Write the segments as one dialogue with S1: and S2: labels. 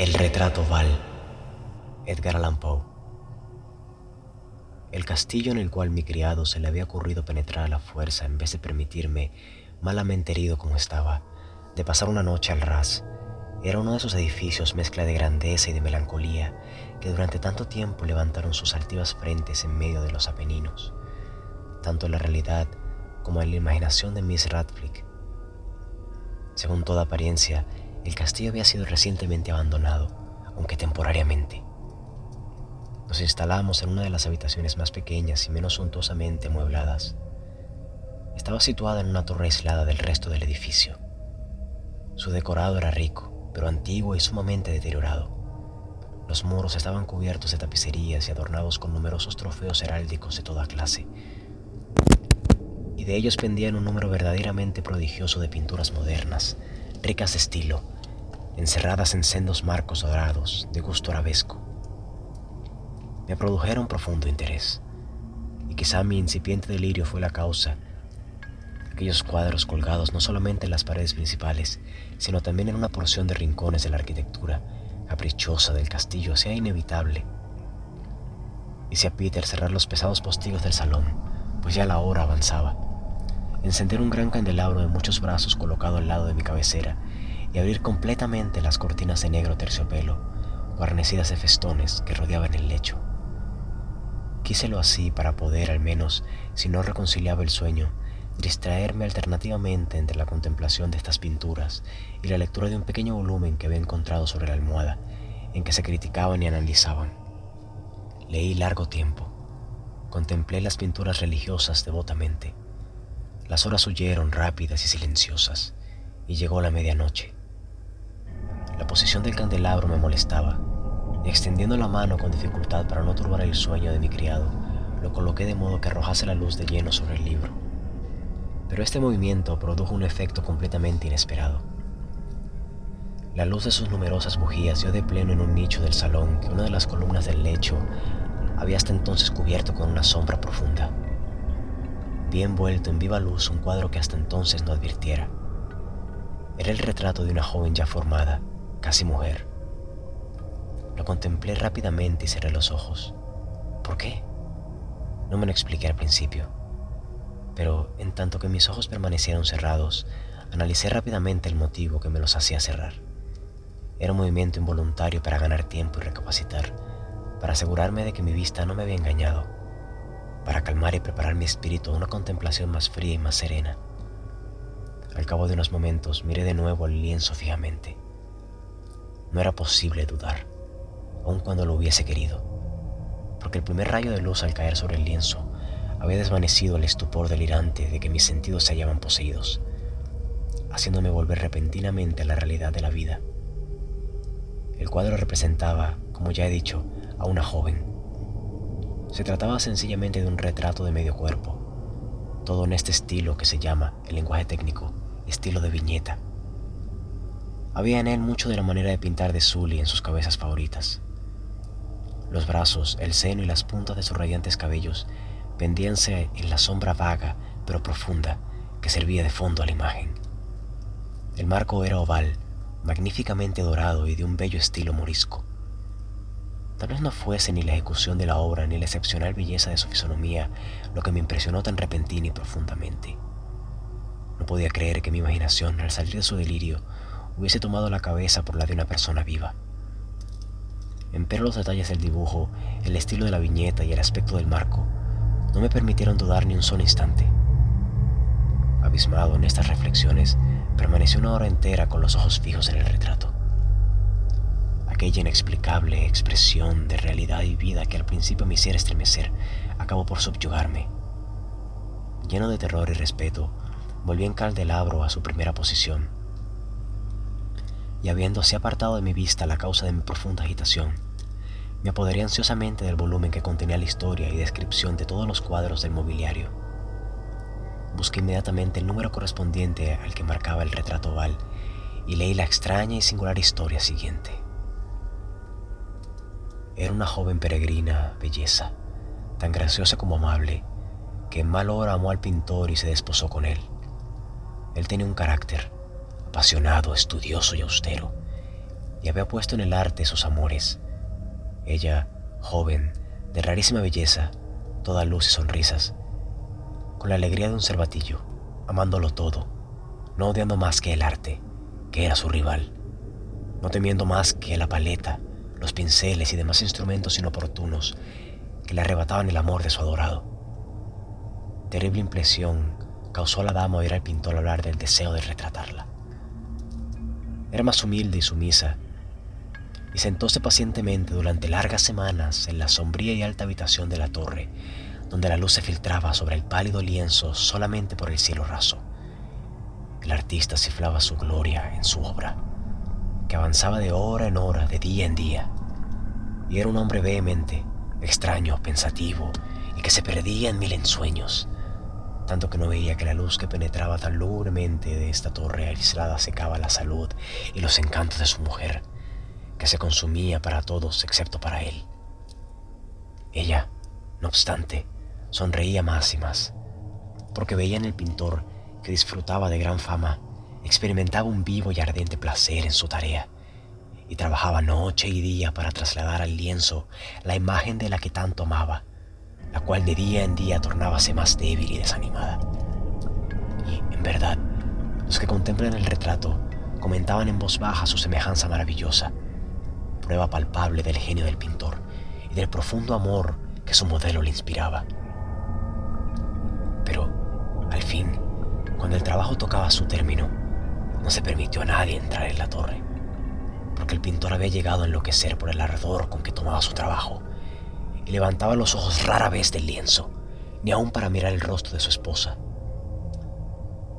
S1: El retrato Val, Edgar Allan Poe. El castillo en el cual mi criado se le había ocurrido penetrar a la fuerza en vez de permitirme, malamente herido como estaba, de pasar una noche al ras, era uno de esos edificios mezcla de grandeza y de melancolía que durante tanto tiempo levantaron sus altivas frentes en medio de los Apeninos, tanto en la realidad como en la imaginación de Miss Radcliffe. Según toda apariencia, el castillo había sido recientemente abandonado, aunque temporariamente. Nos instalamos en una de las habitaciones más pequeñas y menos suntuosamente amuebladas. Estaba situada en una torre aislada del resto del edificio. Su decorado era rico, pero antiguo y sumamente deteriorado. Los muros estaban cubiertos de tapicerías y adornados con numerosos trofeos heráldicos de toda clase, y de ellos pendían un número verdaderamente prodigioso de pinturas modernas, ricas de estilo, encerradas en sendos marcos dorados de gusto arabesco. Me produjeron profundo interés, y quizá mi incipiente delirio fue la causa aquellos cuadros colgados no solamente en las paredes principales, sino también en una porción de rincones de la arquitectura caprichosa del castillo sea inevitable. Hice a Peter cerrar los pesados postigos del salón, pues ya la hora avanzaba encender un gran candelabro de muchos brazos colocado al lado de mi cabecera y abrir completamente las cortinas de negro terciopelo, guarnecidas de festones que rodeaban el lecho. Quíselo así para poder, al menos, si no reconciliaba el sueño, distraerme alternativamente entre la contemplación de estas pinturas y la lectura de un pequeño volumen que había encontrado sobre la almohada, en que se criticaban y analizaban. Leí largo tiempo. Contemplé las pinturas religiosas devotamente las horas huyeron rápidas y silenciosas, y llegó la medianoche. La posición del candelabro me molestaba, extendiendo la mano con dificultad para no turbar el sueño de mi criado, lo coloqué de modo que arrojase la luz de lleno sobre el libro. Pero este movimiento produjo un efecto completamente inesperado. La luz de sus numerosas bujías dio de pleno en un nicho del salón que una de las columnas del lecho había hasta entonces cubierto con una sombra profunda vi envuelto en viva luz un cuadro que hasta entonces no advirtiera. Era el retrato de una joven ya formada, casi mujer. Lo contemplé rápidamente y cerré los ojos. ¿Por qué? No me lo expliqué al principio, pero en tanto que mis ojos permanecieron cerrados, analicé rápidamente el motivo que me los hacía cerrar. Era un movimiento involuntario para ganar tiempo y recapacitar, para asegurarme de que mi vista no me había engañado para calmar y preparar mi espíritu a una contemplación más fría y más serena. Al cabo de unos momentos miré de nuevo el lienzo fijamente. No era posible dudar, aun cuando lo hubiese querido, porque el primer rayo de luz al caer sobre el lienzo había desvanecido el estupor delirante de que mis sentidos se hallaban poseídos, haciéndome volver repentinamente a la realidad de la vida. El cuadro representaba, como ya he dicho, a una joven, se trataba sencillamente de un retrato de medio cuerpo, todo en este estilo que se llama, en lenguaje técnico, estilo de viñeta. Había en él mucho de la manera de pintar de Sully en sus cabezas favoritas. Los brazos, el seno y las puntas de sus radiantes cabellos pendíanse en la sombra vaga pero profunda que servía de fondo a la imagen. El marco era oval, magníficamente dorado y de un bello estilo morisco. Tal vez no fuese ni la ejecución de la obra ni la excepcional belleza de su fisonomía lo que me impresionó tan repentina y profundamente. No podía creer que mi imaginación, al salir de su delirio, hubiese tomado la cabeza por la de una persona viva. Empero los detalles del dibujo, el estilo de la viñeta y el aspecto del marco no me permitieron dudar ni un solo instante. Abismado en estas reflexiones, permanecí una hora entera con los ojos fijos en el retrato aquella inexplicable expresión de realidad y vida que al principio me hiciera estremecer, acabó por subyugarme. Lleno de terror y respeto, volví en candelabro a su primera posición. y habiendo así apartado de mi vista la causa de mi profunda agitación, me apoderé ansiosamente del volumen que contenía la historia y descripción de todos los cuadros del mobiliario. Busqué inmediatamente el número correspondiente al que marcaba el retrato oval y leí la extraña y singular historia siguiente. Era una joven peregrina belleza, tan graciosa como amable, que en mal hora amó al pintor y se desposó con él. Él tenía un carácter apasionado, estudioso y austero, y había puesto en el arte sus amores. Ella, joven, de rarísima belleza, toda luz y sonrisas, con la alegría de un cervatillo, amándolo todo, no odiando más que el arte, que era su rival, no temiendo más que la paleta, los pinceles y demás instrumentos inoportunos que le arrebataban el amor de su adorado. Terrible impresión causó a la dama oír al pintor hablar del deseo de retratarla. Era más humilde y sumisa, y sentóse pacientemente durante largas semanas en la sombría y alta habitación de la torre, donde la luz se filtraba sobre el pálido lienzo solamente por el cielo raso. El artista ciflaba su gloria en su obra, que avanzaba de hora en hora, de día en día, y era un hombre vehemente, extraño, pensativo, y que se perdía en mil ensueños, tanto que no veía que la luz que penetraba tan lúgubremente de esta torre aislada secaba la salud y los encantos de su mujer, que se consumía para todos excepto para él. Ella, no obstante, sonreía más y más, porque veía en el pintor que disfrutaba de gran fama, experimentaba un vivo y ardiente placer en su tarea, y trabajaba noche y día para trasladar al lienzo la imagen de la que tanto amaba la cual de día en día tornábase más débil y desanimada. Y, en verdad, los que contemplan el retrato comentaban en voz baja su semejanza maravillosa, prueba palpable del genio del pintor y del profundo amor que su modelo le inspiraba. Pero, al fin, cuando el trabajo tocaba su término, no se permitió a nadie entrar en la torre, porque el pintor había llegado a enloquecer por el ardor con que tomaba su trabajo levantaba los ojos rara vez del lienzo, ni aun para mirar el rostro de su esposa.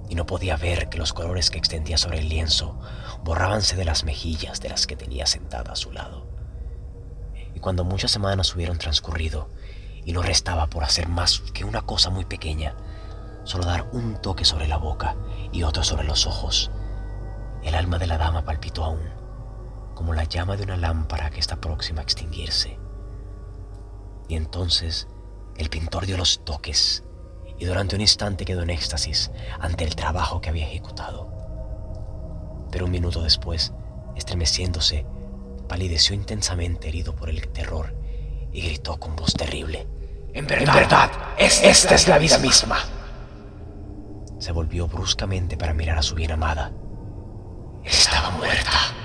S1: Y no podía ver que los colores que extendía sobre el lienzo borrábanse de las mejillas de las que tenía sentada a su lado. Y cuando muchas semanas hubieron transcurrido y no restaba por hacer más que una cosa muy pequeña, solo dar un toque sobre la boca y otro sobre los ojos, el alma de la dama palpitó aún, como la llama de una lámpara que está próxima a extinguirse. Y entonces el pintor dio los toques y durante un instante quedó en éxtasis ante el trabajo que había ejecutado. Pero un minuto después, estremeciéndose, palideció intensamente herido por el terror y gritó con voz terrible.
S2: En verdad, esta es la vida misma.
S1: Se volvió bruscamente para mirar a su bien amada.
S2: Estaba muerta.